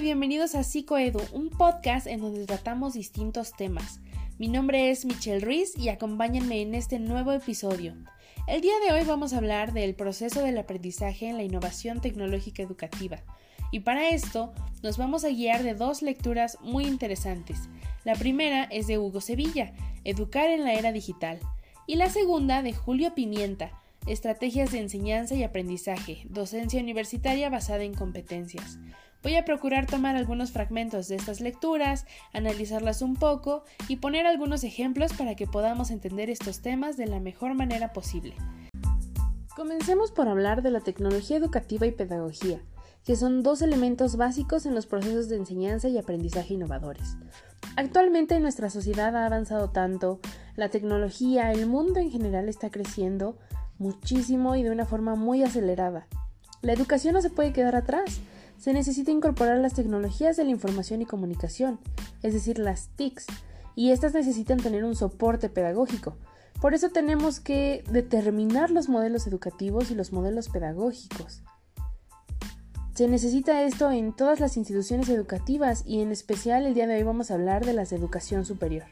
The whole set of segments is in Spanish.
Bienvenidos a Psicoedu, un podcast en donde tratamos distintos temas. Mi nombre es Michelle Ruiz y acompáñenme en este nuevo episodio. El día de hoy vamos a hablar del proceso del aprendizaje en la innovación tecnológica educativa. Y para esto nos vamos a guiar de dos lecturas muy interesantes. La primera es de Hugo Sevilla, Educar en la era digital, y la segunda de Julio Pimienta, Estrategias de enseñanza y aprendizaje, docencia universitaria basada en competencias. Voy a procurar tomar algunos fragmentos de estas lecturas, analizarlas un poco y poner algunos ejemplos para que podamos entender estos temas de la mejor manera posible. Comencemos por hablar de la tecnología educativa y pedagogía, que son dos elementos básicos en los procesos de enseñanza y aprendizaje innovadores. Actualmente nuestra sociedad ha avanzado tanto, la tecnología, el mundo en general está creciendo muchísimo y de una forma muy acelerada. La educación no se puede quedar atrás se necesita incorporar las tecnologías de la información y comunicación, es decir, las TICs, y estas necesitan tener un soporte pedagógico. Por eso tenemos que determinar los modelos educativos y los modelos pedagógicos. Se necesita esto en todas las instituciones educativas y en especial el día de hoy vamos a hablar de las de educación superior.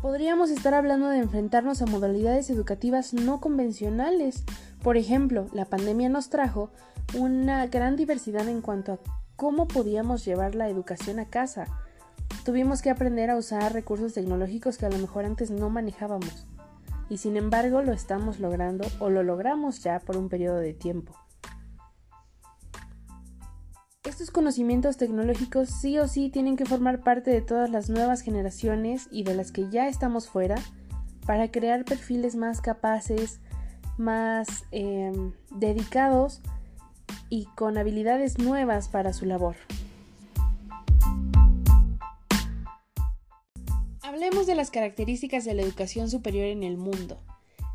Podríamos estar hablando de enfrentarnos a modalidades educativas no convencionales. Por ejemplo, la pandemia nos trajo una gran diversidad en cuanto a cómo podíamos llevar la educación a casa. Tuvimos que aprender a usar recursos tecnológicos que a lo mejor antes no manejábamos. Y sin embargo lo estamos logrando o lo logramos ya por un periodo de tiempo. Estos conocimientos tecnológicos sí o sí tienen que formar parte de todas las nuevas generaciones y de las que ya estamos fuera para crear perfiles más capaces, más em, dedicados y con habilidades nuevas para su labor. Hablemos de las características de la educación superior en el mundo.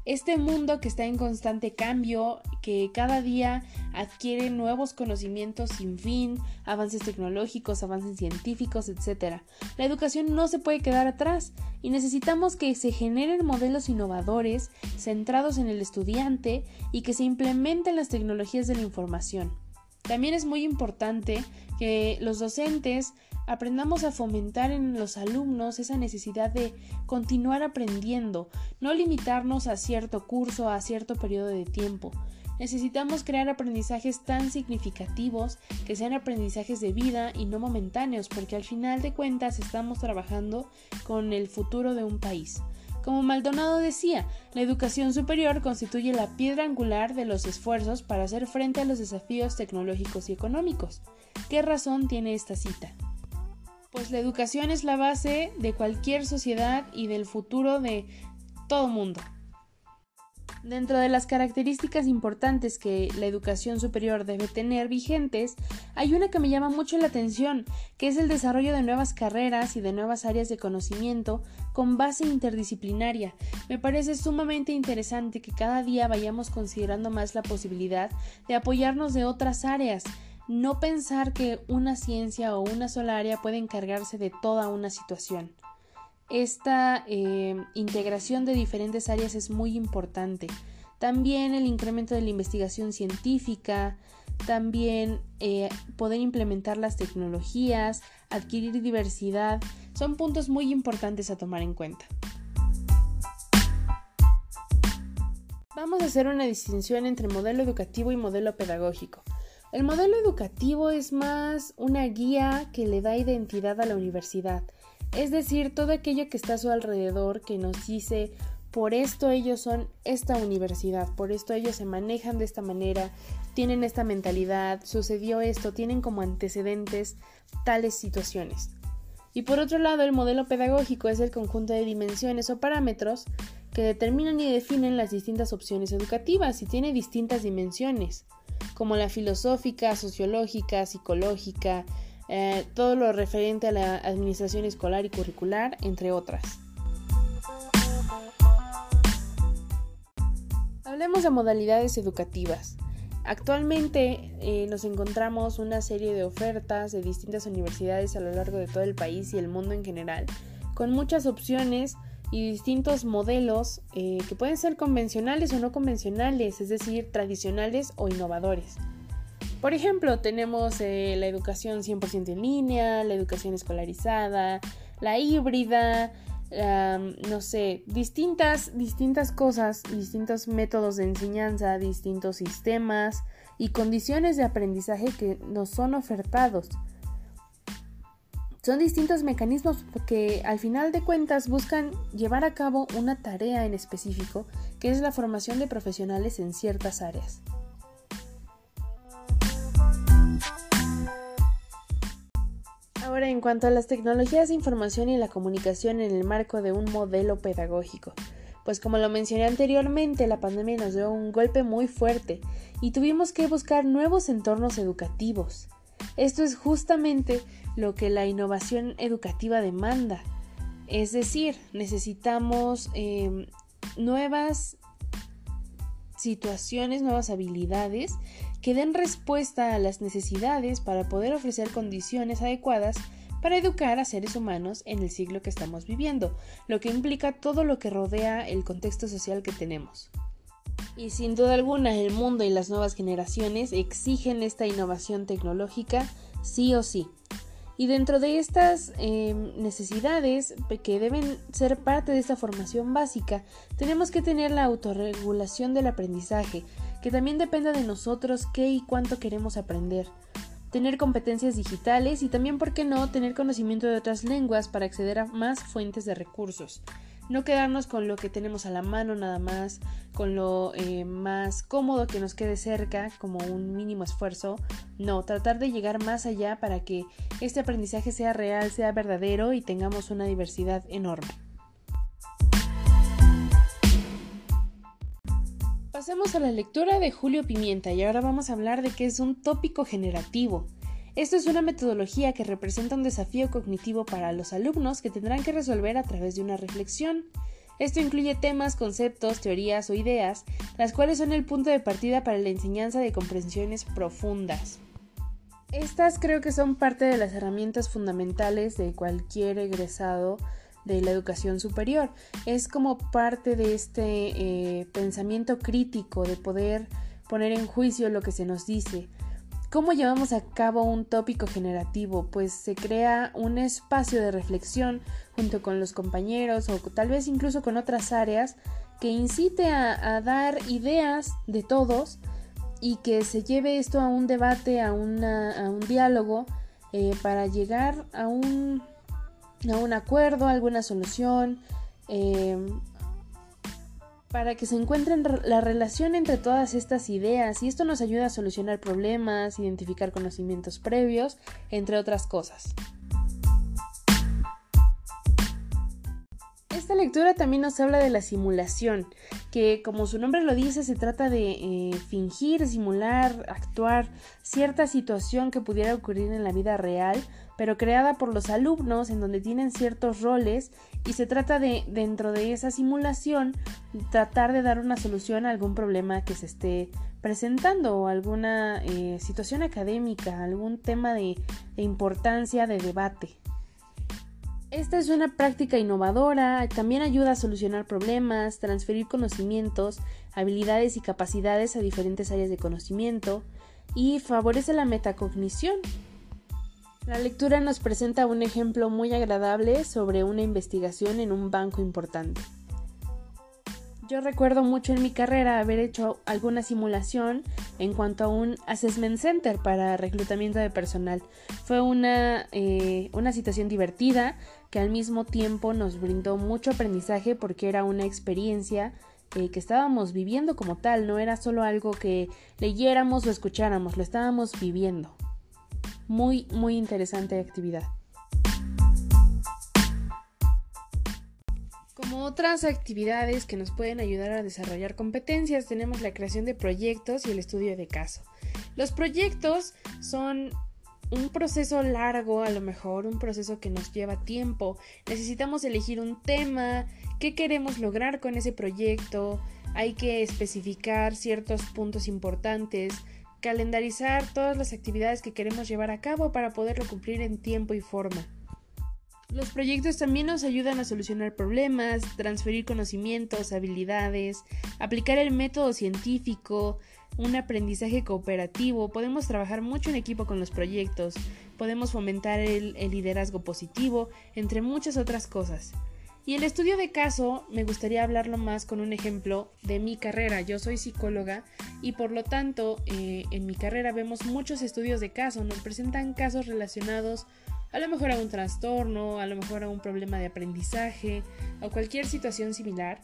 Este mundo que está en constante cambio, que cada día adquiere nuevos conocimientos sin fin, avances tecnológicos, avances científicos, etc. La educación no se puede quedar atrás y necesitamos que se generen modelos innovadores centrados en el estudiante y que se implementen las tecnologías de la información. También es muy importante que los docentes aprendamos a fomentar en los alumnos esa necesidad de continuar aprendiendo, no limitarnos a cierto curso, a cierto periodo de tiempo. Necesitamos crear aprendizajes tan significativos que sean aprendizajes de vida y no momentáneos, porque al final de cuentas estamos trabajando con el futuro de un país. Como Maldonado decía, la educación superior constituye la piedra angular de los esfuerzos para hacer frente a los desafíos tecnológicos y económicos. ¿Qué razón tiene esta cita? Pues la educación es la base de cualquier sociedad y del futuro de todo mundo. Dentro de las características importantes que la educación superior debe tener vigentes, hay una que me llama mucho la atención, que es el desarrollo de nuevas carreras y de nuevas áreas de conocimiento con base interdisciplinaria. Me parece sumamente interesante que cada día vayamos considerando más la posibilidad de apoyarnos de otras áreas, no pensar que una ciencia o una sola área puede encargarse de toda una situación esta eh, integración de diferentes áreas es muy importante. También el incremento de la investigación científica, también eh, poder implementar las tecnologías, adquirir diversidad, son puntos muy importantes a tomar en cuenta. Vamos a hacer una distinción entre modelo educativo y modelo pedagógico. El modelo educativo es más una guía que le da identidad a la universidad es decir, todo aquello que está a su alrededor que nos dice por esto ellos son esta universidad, por esto ellos se manejan de esta manera, tienen esta mentalidad, sucedió esto, tienen como antecedentes tales situaciones. Y por otro lado, el modelo pedagógico es el conjunto de dimensiones o parámetros que determinan y definen las distintas opciones educativas y tiene distintas dimensiones, como la filosófica, sociológica, psicológica, eh, todo lo referente a la administración escolar y curricular, entre otras. Hablemos de modalidades educativas. Actualmente eh, nos encontramos una serie de ofertas de distintas universidades a lo largo de todo el país y el mundo en general, con muchas opciones y distintos modelos eh, que pueden ser convencionales o no convencionales, es decir, tradicionales o innovadores. Por ejemplo, tenemos eh, la educación 100% en línea, la educación escolarizada, la híbrida, no sé, distintas, distintas cosas, distintos métodos de enseñanza, distintos sistemas y condiciones de aprendizaje que nos son ofertados. Son distintos mecanismos que al final de cuentas buscan llevar a cabo una tarea en específico, que es la formación de profesionales en ciertas áreas. Ahora, en cuanto a las tecnologías de información y la comunicación en el marco de un modelo pedagógico, pues como lo mencioné anteriormente, la pandemia nos dio un golpe muy fuerte y tuvimos que buscar nuevos entornos educativos. Esto es justamente lo que la innovación educativa demanda. Es decir, necesitamos em, nuevas situaciones, nuevas habilidades que den respuesta a las necesidades para poder ofrecer condiciones adecuadas para educar a seres humanos en el siglo que estamos viviendo, lo que implica todo lo que rodea el contexto social que tenemos. Y sin duda alguna el mundo y las nuevas generaciones exigen esta innovación tecnológica sí o sí. Y dentro de estas em, necesidades que deben ser parte de esta formación básica, tenemos que tener la autorregulación del aprendizaje, que también depende de nosotros qué y cuánto queremos aprender. Tener competencias digitales y también, ¿por qué no?, tener conocimiento de otras lenguas para acceder a más fuentes de recursos no quedarnos con lo que tenemos a la mano nada más, con lo eh, más cómodo que nos quede cerca como un mínimo esfuerzo, no, tratar de llegar más allá para que este aprendizaje sea real, sea verdadero y tengamos una diversidad enorme. Pasemos a la lectura de Julio Pimienta y ahora vamos a hablar de qué es un tópico generativo. Esto es una metodología que representa un desafío cognitivo para los alumnos que tendrán que resolver a través de una reflexión. Esto incluye temas, conceptos, teorías o ideas, las cuales son el punto de partida para la enseñanza de comprensiones profundas. Estas creo que son parte de las herramientas fundamentales de cualquier egresado de la educación superior. Es como parte de este eh, pensamiento crítico, de poder poner en juicio lo que se nos dice, ¿Cómo llevamos a cabo un tópico generativo? Pues se crea un espacio de reflexión junto con los compañeros o tal vez incluso con otras áreas que incite a, dar ideas de todos y que se lleve esto a un debate, a, un diálogo eh, para llegar a un, acuerdo, a alguna solución, eh, para que se encuentren la relación entre todas estas ideas y esto nos ayuda a solucionar problemas, identificar conocimientos previos, entre otras cosas. Esta lectura también nos habla de la simulación, que como su nombre lo dice se trata de eh, fingir, simular, actuar cierta situación que pudiera ocurrir en la vida real pero creada por los alumnos en donde tienen ciertos roles y se trata de, dentro de esa simulación, tratar de dar una solución a algún problema que se esté presentando o alguna eh, situación académica, algún tema de, de importancia de debate. Esta es una práctica innovadora, también ayuda a solucionar problemas, transferir conocimientos, habilidades y capacidades a diferentes áreas de conocimiento y favorece la metacognición, la lectura nos presenta un ejemplo muy agradable sobre una investigación en un banco importante. Yo recuerdo mucho en mi carrera haber hecho alguna simulación en cuanto a un assessment center para reclutamiento de personal. Fue una, eh, una situación divertida que al mismo tiempo nos brindó mucho aprendizaje porque era una experiencia eh, que estábamos viviendo como tal, no era solo algo que leyéramos o escucháramos, lo estábamos viviendo muy, muy interesante actividad. Como otras actividades que nos pueden ayudar a desarrollar competencias, tenemos la creación de proyectos y el estudio de caso. Los proyectos son un proceso largo, a lo mejor un proceso que nos lleva tiempo. Necesitamos elegir un tema, qué queremos lograr con ese proyecto, hay que especificar ciertos puntos importantes, calendarizar todas las actividades que queremos llevar a cabo para poderlo cumplir en tiempo y forma. Los proyectos también nos ayudan a solucionar problemas, transferir conocimientos, habilidades, aplicar el método científico, un aprendizaje cooperativo, podemos trabajar mucho en equipo con los proyectos, podemos fomentar el, liderazgo positivo, entre muchas otras cosas. Y el estudio de caso me gustaría hablarlo más con un ejemplo de mi carrera. Yo soy psicóloga y por lo tanto eh, en mi carrera vemos muchos estudios de caso. Nos presentan casos relacionados a lo mejor a un trastorno, a lo mejor a un problema de aprendizaje o cualquier situación similar.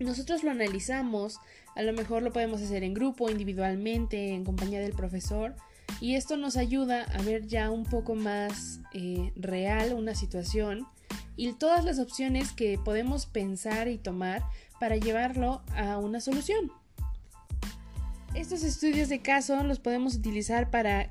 Nosotros lo analizamos, a lo mejor lo podemos hacer en grupo, individualmente, en compañía del profesor y esto nos ayuda a ver ya un poco más eh, real una situación y todas las opciones que podemos pensar y tomar para llevarlo a una solución. Estos estudios de caso los podemos utilizar para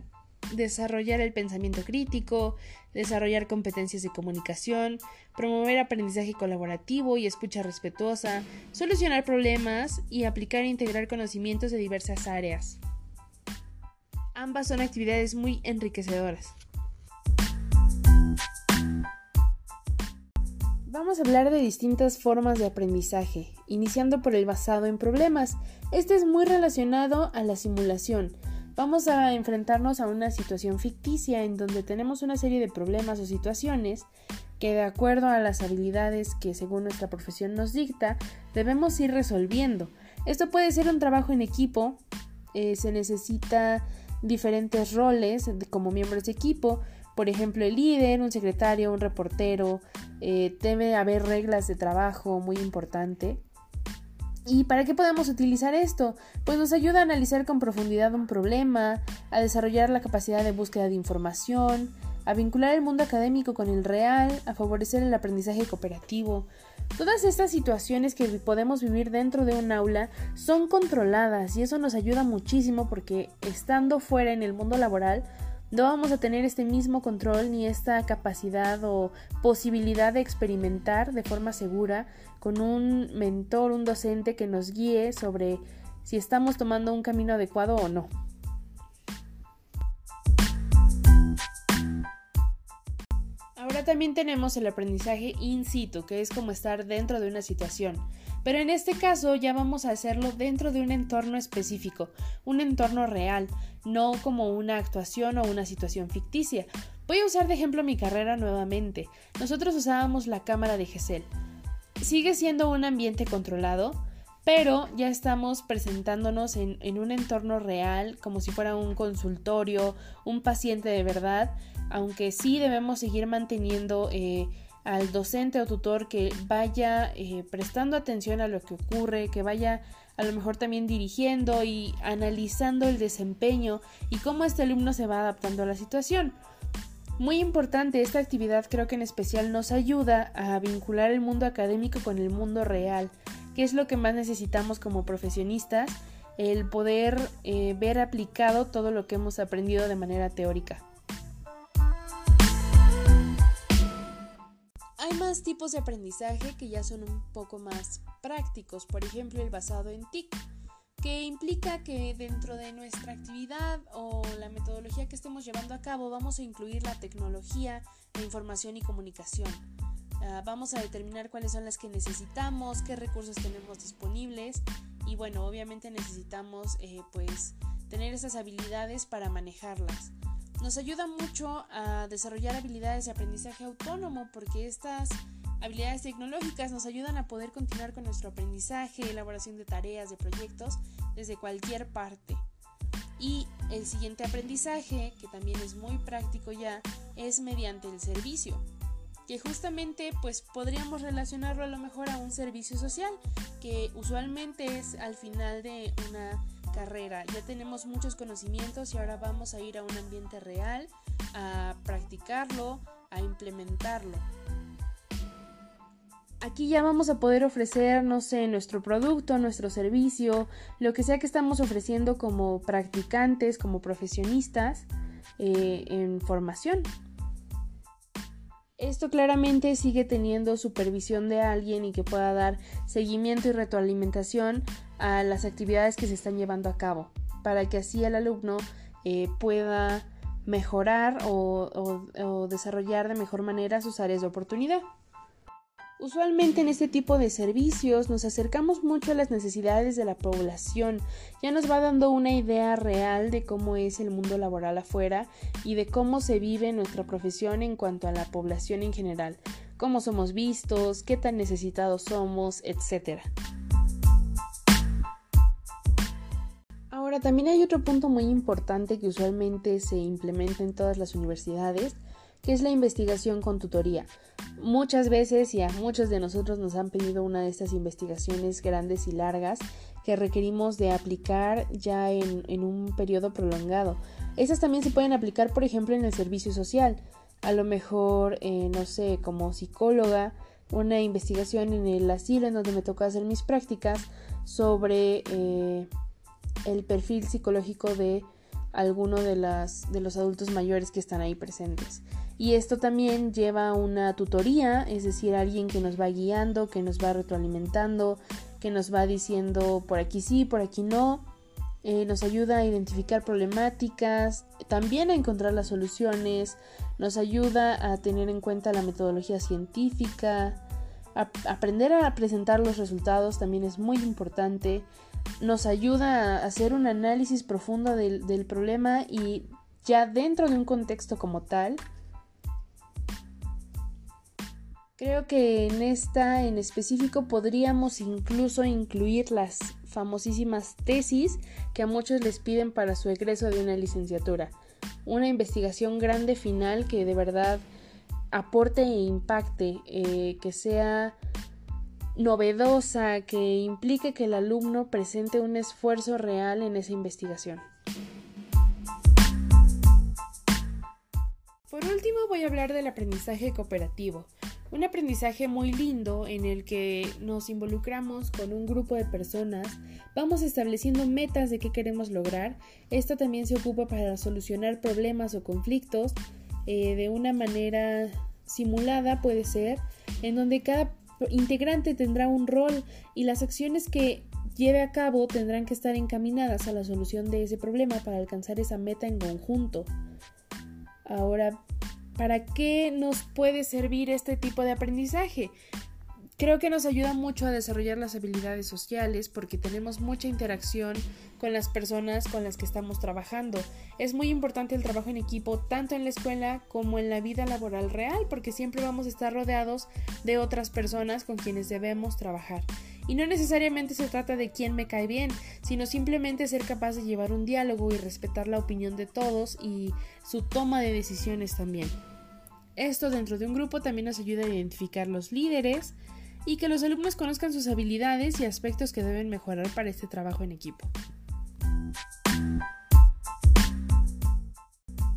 desarrollar el pensamiento crítico, desarrollar competencias de comunicación, promover aprendizaje colaborativo y escucha respetuosa, solucionar problemas y aplicar e integrar conocimientos de diversas áreas. Ambas son actividades muy enriquecedoras. Vamos a hablar de distintas formas de aprendizaje, iniciando por el basado en problemas. Este es muy relacionado a la simulación. Vamos a enfrentarnos a una situación ficticia en donde tenemos una serie de problemas o situaciones que de acuerdo a las habilidades que según nuestra profesión nos dicta, debemos ir resolviendo. Esto puede ser un trabajo en equipo, eh, se necesita diferentes roles como miembros de equipo, por ejemplo, el líder, un secretario, un reportero, eh, debe haber reglas de trabajo muy importante. ¿Y para qué podemos utilizar esto? Pues nos ayuda a analizar con profundidad un problema, a desarrollar la capacidad de búsqueda de información, a vincular el mundo académico con el real, a favorecer el aprendizaje cooperativo. Todas estas situaciones que podemos vivir dentro de un aula son controladas y eso nos ayuda muchísimo porque estando fuera en el mundo laboral no vamos a tener este mismo control ni esta capacidad o posibilidad de experimentar de forma segura con un mentor, un docente que nos guíe sobre si estamos tomando un camino adecuado o no. Ahora también tenemos el aprendizaje in situ, que es como estar dentro de una situación. Pero en este caso ya vamos a hacerlo dentro de un entorno específico, un entorno real, no como una actuación o una situación ficticia. Voy a usar de ejemplo mi carrera nuevamente. Nosotros usábamos la cámara de GESEL. Sigue siendo un ambiente controlado, pero ya estamos presentándonos en, un entorno real, como si fuera un consultorio, un paciente de verdad, aunque sí debemos seguir manteniendo eh, al docente o tutor que vaya eh, prestando atención a lo que ocurre, que vaya a lo mejor también dirigiendo y analizando el desempeño y cómo este alumno se va adaptando a la situación. Muy importante, esta actividad creo que en especial nos ayuda a vincular el mundo académico con el mundo real, que es lo que más necesitamos como profesionistas, el poder eh, ver aplicado todo lo que hemos aprendido de manera teórica. Hay más tipos de aprendizaje que ya son un poco más prácticos, por ejemplo el basado en TIC, que implica que dentro de nuestra actividad o la metodología que estemos llevando a cabo vamos a incluir la tecnología, la información y comunicación. Ah, vamos a determinar cuáles son las que necesitamos, qué recursos tenemos disponibles y bueno, obviamente necesitamos eh, pues tener esas habilidades para manejarlas nos ayuda mucho a desarrollar habilidades de aprendizaje autónomo porque estas habilidades tecnológicas nos ayudan a poder continuar con nuestro aprendizaje, elaboración de tareas, de proyectos desde cualquier parte. Y el siguiente aprendizaje, que también es muy práctico ya, es mediante el servicio, que justamente pues podríamos relacionarlo a lo mejor a un servicio social, que usualmente es al final de una carrera. Ya tenemos muchos conocimientos y ahora vamos a ir a un ambiente real, a practicarlo, a implementarlo. Aquí ya vamos a poder ofrecer, no sé, nuestro producto, nuestro servicio, lo que sea que estamos ofreciendo como practicantes, como profesionistas eh, en formación. Esto claramente sigue teniendo supervisión de alguien y que pueda dar seguimiento y retroalimentación a las actividades que se están llevando a cabo, para que así el alumno eh, pueda mejorar o, o desarrollar de mejor manera sus áreas de oportunidad. Usualmente en este tipo de servicios nos acercamos mucho a las necesidades de la población, ya nos va dando una idea real de cómo es el mundo laboral afuera y de cómo se vive nuestra profesión en cuanto a la población en general, cómo somos vistos, qué tan necesitados somos, etc. Ahora también hay otro punto muy importante que usualmente se implementa en todas las universidades que es la investigación con tutoría. Muchas veces y a muchos de nosotros nos han pedido una de estas investigaciones grandes y largas que requerimos de aplicar ya en, un periodo prolongado. Esas también se pueden aplicar, por ejemplo, en el servicio social. A lo mejor, eh, no sé, como psicóloga, una investigación en el asilo en donde me toca hacer mis prácticas sobre eh, el perfil psicológico de alguno de, los adultos mayores que están ahí presentes. Y esto también lleva una tutoría, es decir, alguien que nos va guiando, que nos va retroalimentando, que nos va diciendo por aquí sí, por aquí no. Eh, nos ayuda a identificar problemáticas, también a encontrar las soluciones, nos ayuda a tener en cuenta la metodología científica, aprender a presentar los resultados también es muy importante, nos ayuda a hacer un análisis profundo del, problema y ya dentro de un contexto como tal, Creo que en esta en específico podríamos incluso incluir las famosísimas tesis que a muchos les piden para su egreso de una licenciatura. Una investigación grande final que de verdad aporte e impacte, eh, que sea novedosa, que implique que el alumno presente un esfuerzo real en esa investigación. Por último voy a hablar del aprendizaje cooperativo, un aprendizaje muy lindo en el que nos involucramos con un grupo de personas, vamos estableciendo metas de qué queremos lograr. Esto también se ocupa para solucionar problemas o conflictos eh, de una manera simulada, puede ser, en donde cada integrante tendrá un rol y las acciones que lleve a cabo tendrán que estar encaminadas a la solución de ese problema para alcanzar esa meta en conjunto. Ahora, ¿Para qué nos puede servir este tipo de aprendizaje? Creo que nos ayuda mucho a desarrollar las habilidades sociales porque tenemos mucha interacción con las personas con las que estamos trabajando. Es muy importante el trabajo en equipo tanto en la escuela como en la vida laboral real porque siempre vamos a estar rodeados de otras personas con quienes debemos trabajar. Y no necesariamente se trata de quién me cae bien, sino simplemente ser capaz de llevar un diálogo y respetar la opinión de todos y su toma de decisiones también. Esto dentro de un grupo también nos ayuda a identificar los líderes y que los alumnos conozcan sus habilidades y aspectos que deben mejorar para este trabajo en equipo.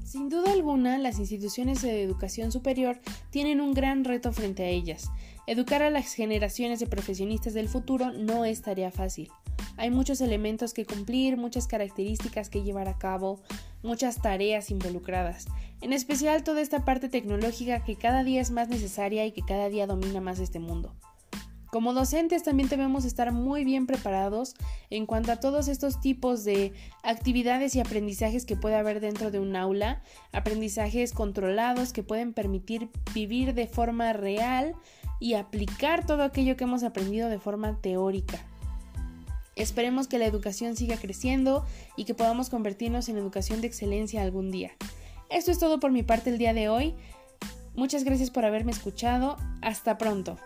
Sin duda alguna, las instituciones de educación superior tienen un gran reto frente a ellas. Educar a las generaciones de profesionistas del futuro no es tarea fácil. Hay muchos elementos que cumplir, muchas características que llevar a cabo, muchas tareas involucradas. En especial toda esta parte tecnológica que cada día es más necesaria y que cada día domina más este mundo. Como docentes también debemos estar muy bien preparados en cuanto a todos estos tipos de actividades y aprendizajes que puede haber dentro de un aula, aprendizajes controlados que pueden permitir vivir de forma real y aplicar todo aquello que hemos aprendido de forma teórica. Esperemos que la educación siga creciendo y que podamos convertirnos en educación de excelencia algún día. Esto es todo por mi parte el día de hoy. Muchas gracias por haberme escuchado. Hasta pronto.